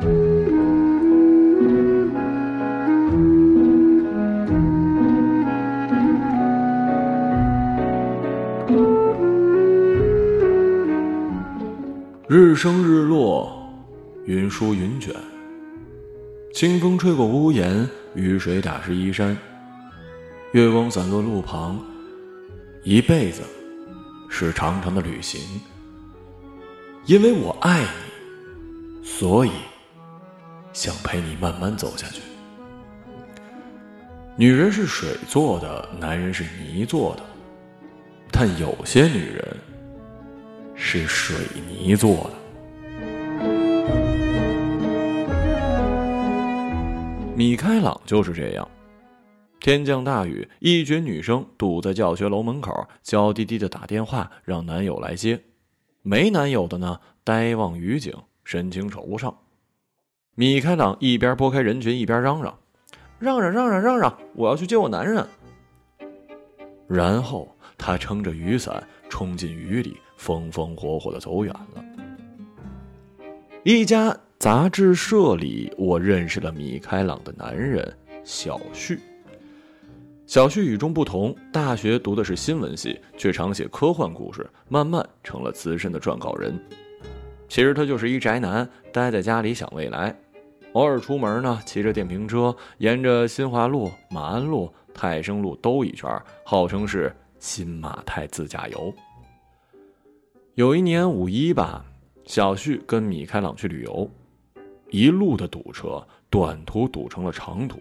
日升日落，云舒云卷。清风吹过屋檐，雨水打湿衣衫。月光散落路旁，一辈子是长长的旅行。因为我爱你，所以想陪你慢慢走下去。女人是水做的，男人是泥做的，但有些女人。是水泥做的。米开朗就是这样。天降大雨，一群女生堵在教学楼门口，娇滴滴的打电话让男友来接。没男友的呢，呆望雨景，神情惆怅。米开朗一边拨开人群，一边嚷嚷：“让让让让让让！我要去接我男人。”然后他撑着雨伞冲进雨里。风风火火的走远了。一家杂志社里，我认识了米开朗的男人小旭。小旭与众不同，大学读的是新闻系，却常写科幻故事，慢慢成了资深的撰稿人。其实他就是一宅男，待在家里想未来，偶尔出门呢，骑着电瓶车，沿着新华路、马鞍路、泰升路兜一圈，号称是新马泰自驾游。有一年五一吧，小旭跟米开朗去旅游，一路的堵车，短途堵成了长途。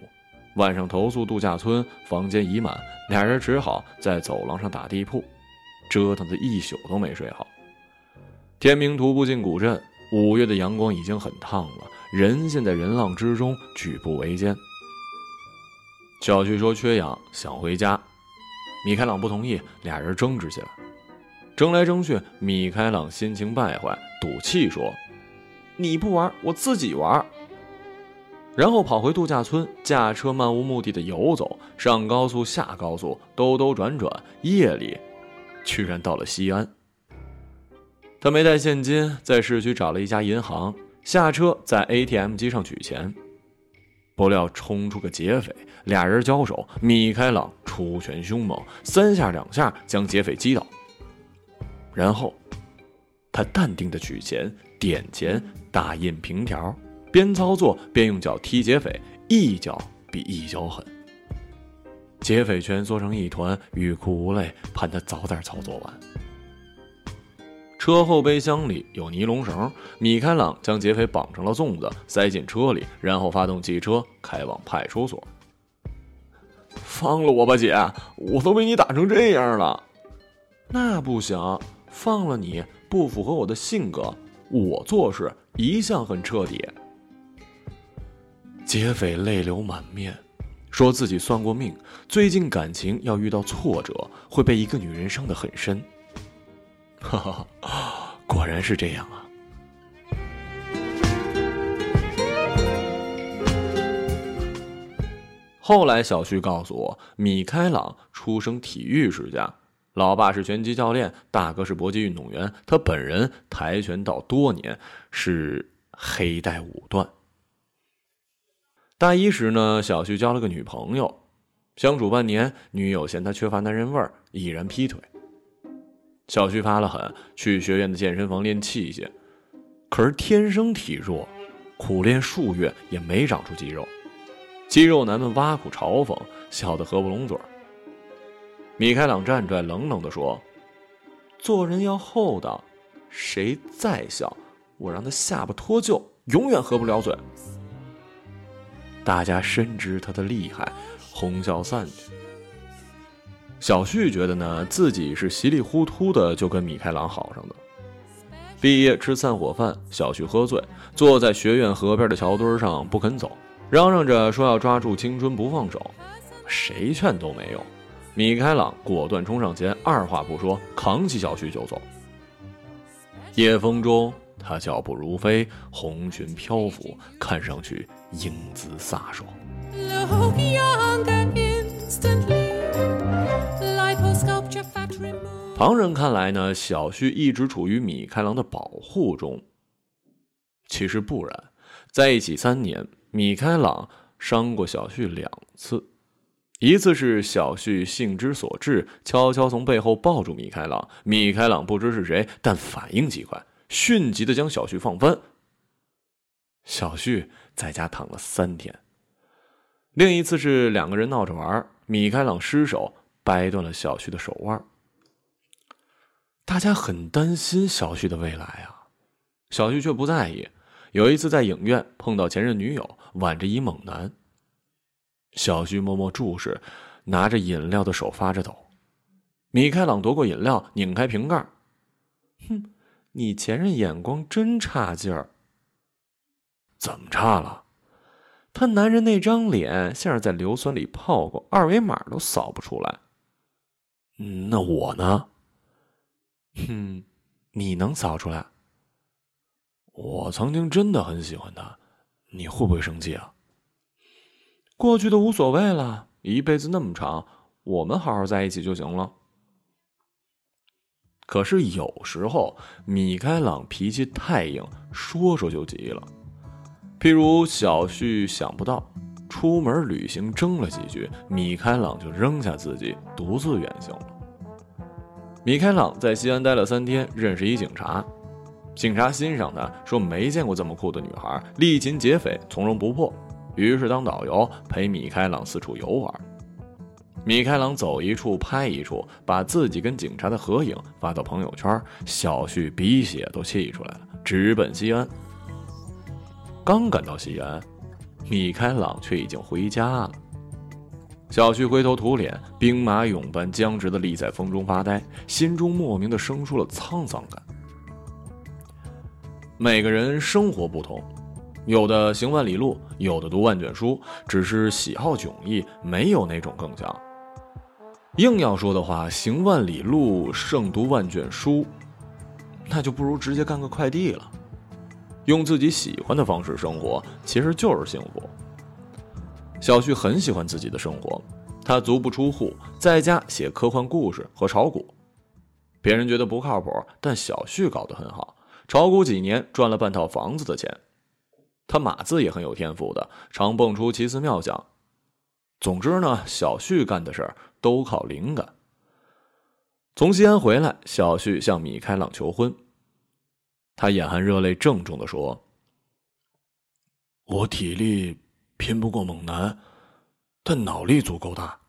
晚上投宿度假村，房间已满，俩人只好在走廊上打地铺，折腾的一宿都没睡好。天明徒步进古镇，五月的阳光已经很烫了，人陷在人浪之中，举步维艰。小旭说缺氧，想回家，米开朗不同意，俩人争执起来。争来争去，米开朗心情败坏，赌气说：“你不玩，我自己玩。”然后跑回度假村，驾车漫无目的的游走，上高速下高速，兜兜转转，夜里居然到了西安。他没带现金，在市区找了一家银行，下车在 ATM 机上取钱，不料冲出个劫匪，俩人交手，米开朗出拳凶猛，三下两下将劫匪击倒。然后，他淡定的取钱、点钱、打印凭条，边操作边用脚踢劫匪，一脚比一脚狠。劫匪蜷缩成一团，欲哭无泪，盼他早点操作完。车后备箱里有尼龙绳，米开朗将劫匪绑成了粽子，塞进车里，然后发动汽车开往派出所。放了我吧，姐，我都被你打成这样了。那不行。放了你不符合我的性格，我做事一向很彻底。劫匪泪流满面，说自己算过命，最近感情要遇到挫折，会被一个女人伤得很深。哈哈哈，果然是这样啊。后来小旭告诉我，米开朗出生体育世家。老爸是拳击教练，大哥是搏击运动员，他本人跆拳道多年，是黑带五段。大一时呢，小旭交了个女朋友，相处半年，女友嫌他缺乏男人味儿，毅然劈腿。小旭发了狠，去学院的健身房练器械，可是天生体弱，苦练数月也没长出肌肉，肌肉男们挖苦嘲讽，笑得合不拢嘴。米开朗站出来，冷冷的说：“做人要厚道，谁再笑，我让他下巴脱臼，永远合不了嘴。”大家深知他的厉害，哄笑散去。小旭觉得呢，自己是稀里糊涂的就跟米开朗好上的。毕业吃散伙饭，小旭喝醉，坐在学院河边的桥墩上不肯走，嚷嚷着说要抓住青春不放手，谁劝都没用。米开朗果断冲上前，二话不说，扛起小旭就走。夜风中，他脚步如飞，红裙飘浮，看上去英姿飒爽。旁人看来呢，小旭一直处于米开朗的保护中。其实不然，在一起三年，米开朗伤过小旭两次。一次是小旭兴之所至，悄悄从背后抱住米开朗。米开朗不知是谁，但反应极快，迅疾的将小旭放翻。小旭在家躺了三天。另一次是两个人闹着玩，米开朗失手掰断了小旭的手腕。大家很担心小旭的未来啊，小旭却不在意。有一次在影院碰到前任女友，挽着一猛男。小旭默默注视，拿着饮料的手发着抖。米开朗夺过饮料，拧开瓶盖。哼，你前任眼光真差劲儿。怎么差了？他男人那张脸像是在硫酸里泡过，二维码都扫不出来。那我呢？哼，你能扫出来？我曾经真的很喜欢他，你会不会生气啊？过去的无所谓了，一辈子那么长，我们好好在一起就行了。可是有时候米开朗脾气太硬，说说就急了。譬如小旭想不到，出门旅行争了几句，米开朗就扔下自己，独自远行了。米开朗在西安待了三天，认识一警察，警察欣赏他，说没见过这么酷的女孩，力擒劫匪从容不迫。于是当导游陪米开朗四处游玩，米开朗走一处拍一处，把自己跟警察的合影发到朋友圈，小旭鼻血都气出来了，直奔西安。刚赶到西安，米开朗却已经回家了。小旭灰头土脸，兵马俑般僵直的立在风中发呆，心中莫名的生出了沧桑感。每个人生活不同。有的行万里路，有的读万卷书，只是喜好迥异，没有哪种更强。硬要说的话，行万里路胜读万卷书，那就不如直接干个快递了。用自己喜欢的方式生活，其实就是幸福。小旭很喜欢自己的生活，他足不出户，在家写科幻故事和炒股。别人觉得不靠谱，但小旭搞得很好，炒股几年赚了半套房子的钱。他码字也很有天赋的，常蹦出奇思妙想。总之呢，小旭干的事儿都靠灵感。从西安回来，小旭向米开朗求婚。他眼含热泪，郑重的说：“我体力拼不过猛男，但脑力足够大。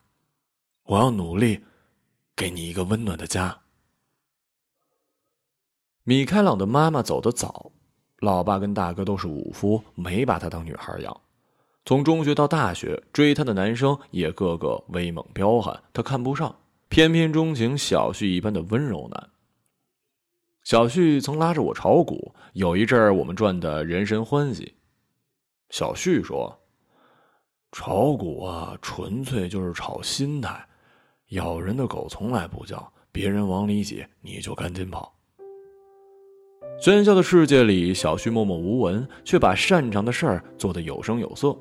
我要努力，给你一个温暖的家。”米开朗的妈妈走得早。老爸跟大哥都是武夫，没把她当女孩养。从中学到大学，追她的男生也个个威猛彪悍，她看不上，偏偏钟情小旭一般的温柔男。小旭曾拉着我炒股，有一阵儿我们赚的人神欢喜。小旭说：“炒股啊，纯粹就是炒心态，咬人的狗从来不叫，别人往里挤，你就赶紧跑。”喧嚣的世界里，小旭默默无闻，却把擅长的事儿做得有声有色。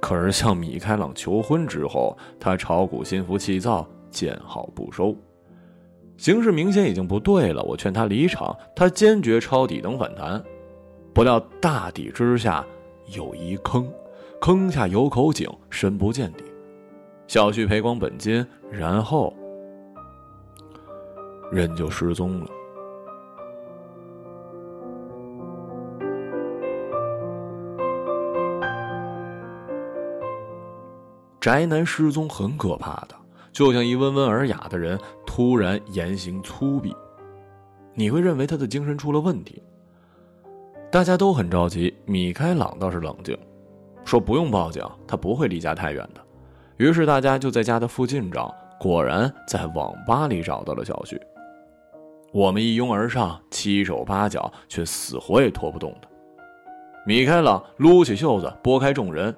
可是向米开朗求婚之后，他炒股心浮气躁，见好不收，形势明显已经不对了。我劝他离场，他坚决抄底等反弹。不料大底之下有一坑，坑下有口井，深不见底。小旭赔光本金，然后人就失踪了。宅男失踪很可怕的，就像一温文尔雅的人突然言行粗鄙，你会认为他的精神出了问题。大家都很着急，米开朗倒是冷静，说不用报警，他不会离家太远的。于是大家就在家的附近找，果然在网吧里找到了小旭。我们一拥而上，七手八脚，却死活也拖不动他。米开朗撸起袖子，拨开众人。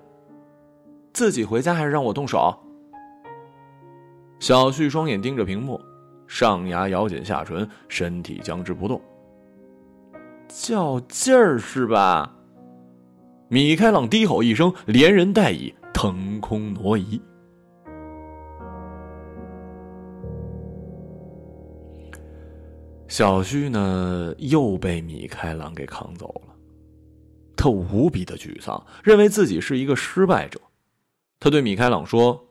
自己回家还是让我动手？小旭双眼盯着屏幕，上牙咬紧下唇，身体僵直不动。较劲儿是吧？米开朗低吼一声，连人带椅腾空挪移。小旭呢，又被米开朗给扛走了。他无比的沮丧，认为自己是一个失败者。他对米开朗说：“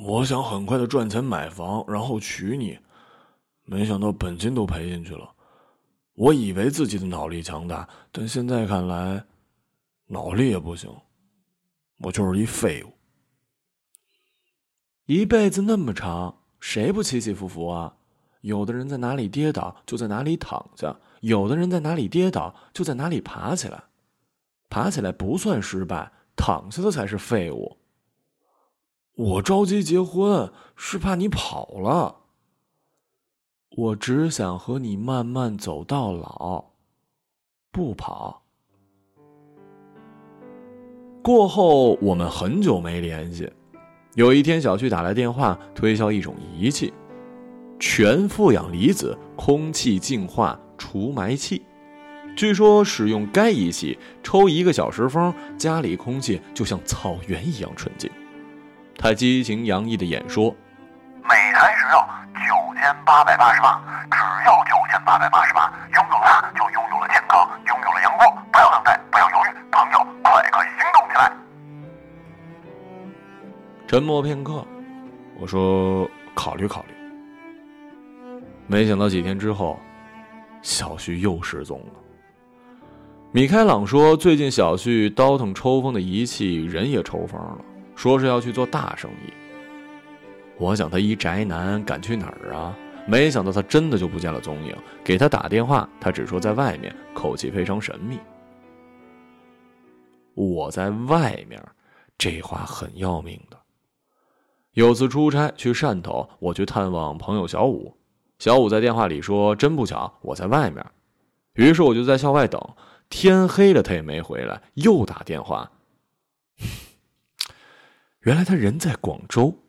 我想很快的赚钱买房，然后娶你，没想到本金都赔进去了。我以为自己的脑力强大，但现在看来，脑力也不行，我就是一废物。一辈子那么长，谁不起起伏伏啊？有的人在哪里跌倒，就在哪里躺下。”有的人在哪里跌倒，就在哪里爬起来。爬起来不算失败，躺下的才是废物。我着急结婚，是怕你跑了。我只想和你慢慢走到老，不跑。过后我们很久没联系。有一天，小旭打来电话，推销一种仪器——全负氧离子空气净化。除霾器，据说使用该仪器抽一个小时风，家里空气就像草原一样纯净。他激情洋溢的演说：“每台千八百八十八，只要九千八百八十八，拥有它就拥有了健康，拥有了阳光。不要等待，不要犹豫，朋友，快快行动起来！”沉默片刻，我说：“考虑考虑。”没想到几天之后。小旭又失踪了。米开朗说：“最近小旭倒腾抽风的仪器，人也抽风了，说是要去做大生意。”我想他一宅男敢去哪儿啊？没想到他真的就不见了踪影。给他打电话，他只说在外面，口气非常神秘。我在外面，这话很要命的。有次出差去汕头，我去探望朋友小五。小五在电话里说：“真不巧，我在外面。”于是我就在校外等，天黑了他也没回来，又打电话。原来他人在广州。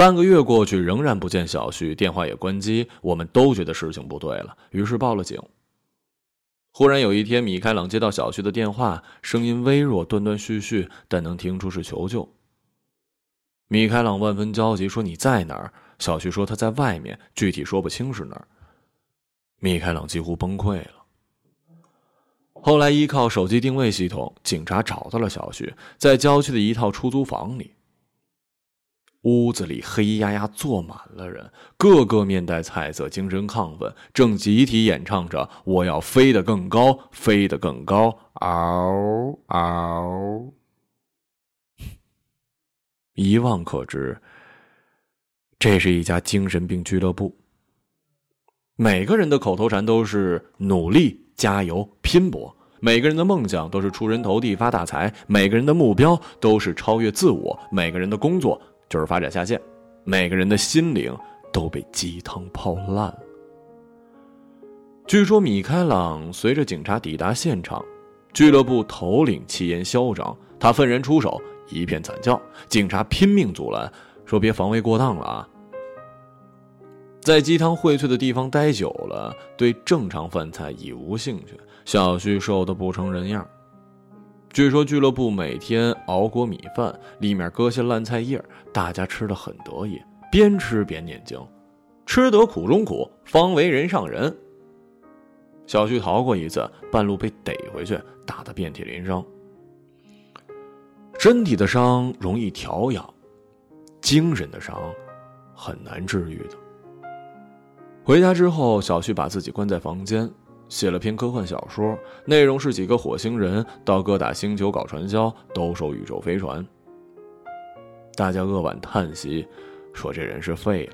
半个月过去，仍然不见小旭，电话也关机，我们都觉得事情不对了，于是报了警。忽然有一天，米开朗接到小旭的电话，声音微弱，断断续续，但能听出是求救。米开朗万分焦急，说：“你在哪儿？”小旭说他在外面，具体说不清是哪儿。米开朗几乎崩溃了。后来依靠手机定位系统，警察找到了小旭，在郊区的一套出租房里。屋子里黑压压坐满了人，个个面带菜色，精神亢奋，正集体演唱着“我要飞得更高，飞得更高”。嗷嗷，一望可知。这是一家精神病俱乐部。每个人的口头禅都是努力、加油、拼搏；每个人的梦想都是出人头地、发大财；每个人的目标都是超越自我；每个人的工作就是发展下线；每个人的心灵都被鸡汤泡烂了。据说米开朗随着警察抵达现场，俱乐部头领气焰嚣张，他愤然出手，一片惨叫，警察拼命阻拦。说别防卫过当了啊！在鸡汤荟萃的地方待久了，对正常饭菜已无兴趣。小旭瘦得不成人样。据说俱乐部每天熬锅米饭，里面搁些烂菜叶，大家吃的很得意，边吃边念经，吃得苦中苦，方为人上人。小旭逃过一次，半路被逮回去，打得遍体鳞伤。身体的伤容易调养。精神的伤，很难治愈的。回家之后，小旭把自己关在房间，写了篇科幻小说，内容是几个火星人到各大星球搞传销，兜售宇宙飞船。大家扼腕叹息，说这人是废了。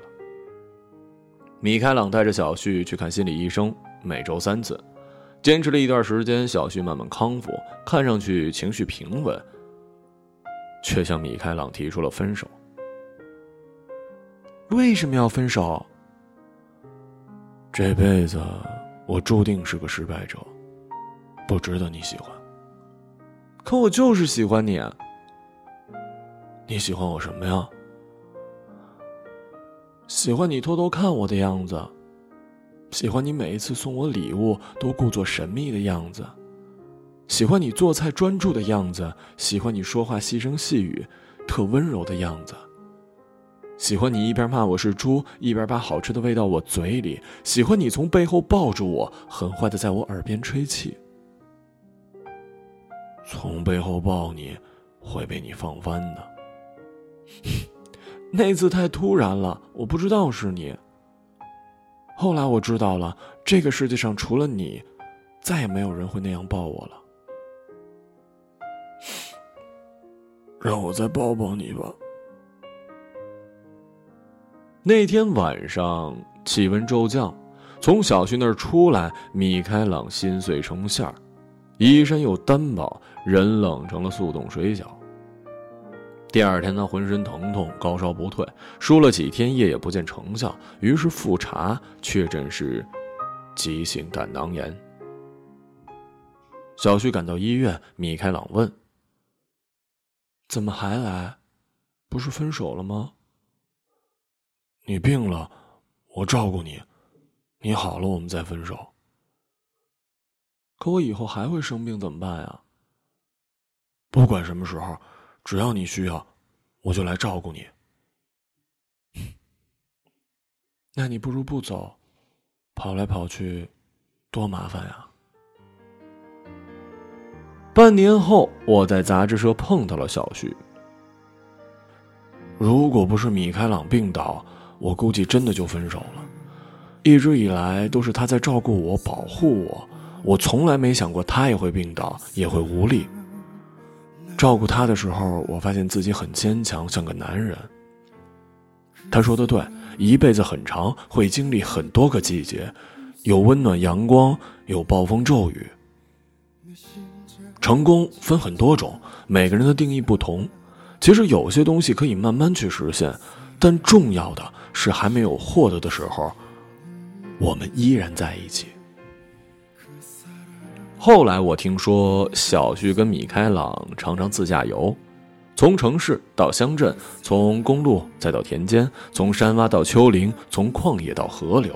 米开朗带着小旭去看心理医生，每周三次，坚持了一段时间，小旭慢慢康复，看上去情绪平稳，却向米开朗提出了分手。为什么要分手？这辈子我注定是个失败者，不值得你喜欢。可我就是喜欢你。你喜欢我什么呀？喜欢你偷偷看我的样子，喜欢你每一次送我礼物都故作神秘的样子，喜欢你做菜专注的样子，喜欢你说话细声细语、特温柔的样子。喜欢你一边骂我是猪，一边把好吃的喂到我嘴里；喜欢你从背后抱住我，狠坏的在我耳边吹气。从背后抱你，会被你放翻的。那次太突然了，我不知道是你。后来我知道了，这个世界上除了你，再也没有人会那样抱我了。让我再抱抱你吧。那天晚上气温骤降，从小旭那儿出来，米开朗心碎成馅儿，衣衫又单薄，人冷成了速冻水饺。第二天他浑身疼痛，高烧不退，输了几天液也不见成效，于是复查，确诊是急性胆囊炎。小旭赶到医院，米开朗问。怎么还来？不是分手了吗？你病了，我照顾你；你好了，我们再分手。可我以后还会生病，怎么办呀？不管什么时候，只要你需要，我就来照顾你。那你不如不走，跑来跑去，多麻烦呀！半年后，我在杂志社碰到了小旭。如果不是米开朗病倒，我估计真的就分手了。一直以来都是他在照顾我、保护我，我从来没想过他也会病倒，也会无力。照顾他的时候，我发现自己很坚强，像个男人。他说的对，一辈子很长，会经历很多个季节，有温暖阳光，有暴风骤雨。成功分很多种，每个人的定义不同。其实有些东西可以慢慢去实现，但重要的是还没有获得的时候，我们依然在一起。后来我听说，小旭跟米开朗常常自驾游，从城市到乡镇，从公路再到田间，从山洼到丘陵，从旷野到河流。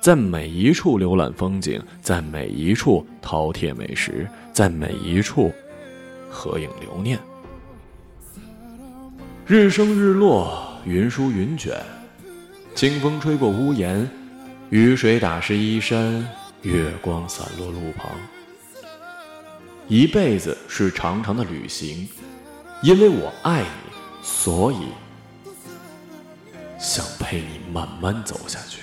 在每一处浏览风景，在每一处饕餮美食，在每一处合影留念。日升日落，云舒云卷，清风吹过屋檐，雨水打湿衣衫，月光洒落路旁。一辈子是长长的旅行，因为我爱你，所以想陪你慢慢走下去。